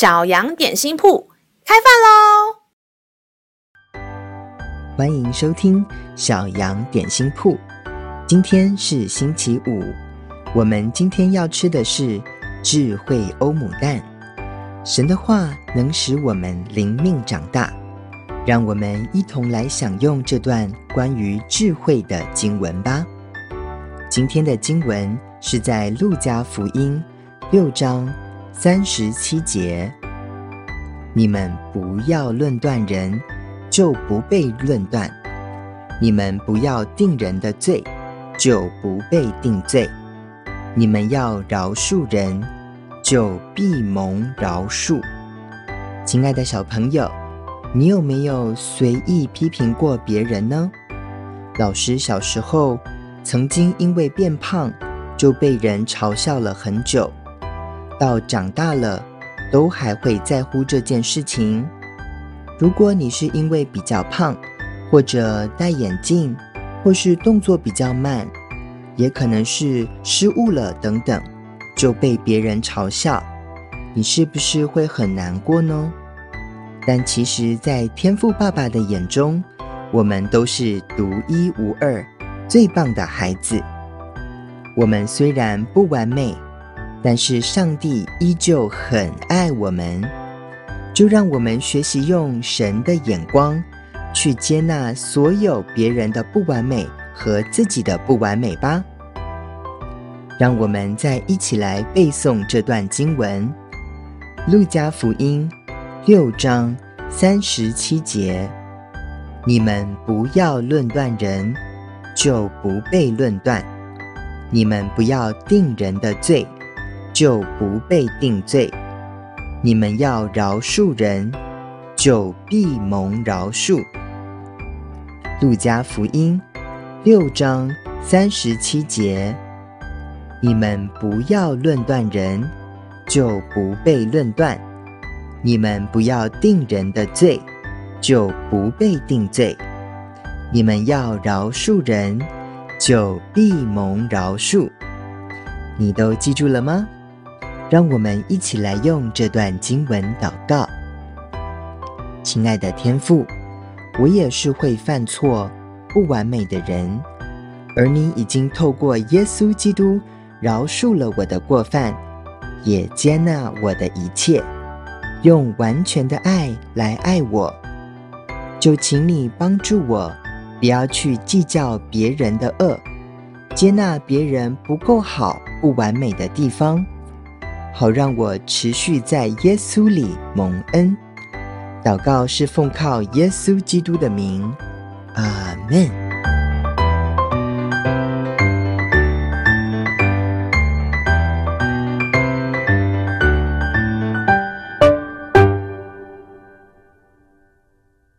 小羊点心铺开饭喽！欢迎收听小羊点心铺。今天是星期五，我们今天要吃的是智慧欧姆蛋。神的话能使我们灵命长大，让我们一同来享用这段关于智慧的经文吧。今天的经文是在路加福音六章三十七节：“你们不要论断人，就不被论断；你们不要定人的罪，就不被定罪；你们要饶恕人，就必蒙饶恕。”亲爱的小朋友，你有没有随意批评过别人呢？老师小时候。曾经因为变胖，就被人嘲笑了很久。到长大了，都还会在乎这件事情。如果你是因为比较胖，或者戴眼镜，或是动作比较慢，也可能是失误了等等，就被别人嘲笑，你是不是会很难过呢？但其实，在天赋爸爸的眼中，我们都是独一无二。最棒的孩子，我们虽然不完美，但是上帝依旧很爱我们。就让我们学习用神的眼光去接纳所有别人的不完美和自己的不完美吧。让我们再一起来背诵这段经文：《路加福音》六章三十七节，你们不要论断人。就不被论断，你们不要定人的罪，就不被定罪；你们要饶恕人，就必蒙饶恕。路加福音六章三十七节：你们不要论断人，就不被论断；你们不要定人的罪，就不被定罪。你们要饶恕人，就必蒙饶恕。你都记住了吗？让我们一起来用这段经文祷告。亲爱的天父，我也是会犯错、不完美的人，而你已经透过耶稣基督饶恕了我的过犯，也接纳我的一切，用完全的爱来爱我。就请你帮助我。不要去计较别人的恶，接纳别人不够好、不完美的地方，好让我持续在耶稣里蒙恩。祷告是奉靠耶稣基督的名，阿门。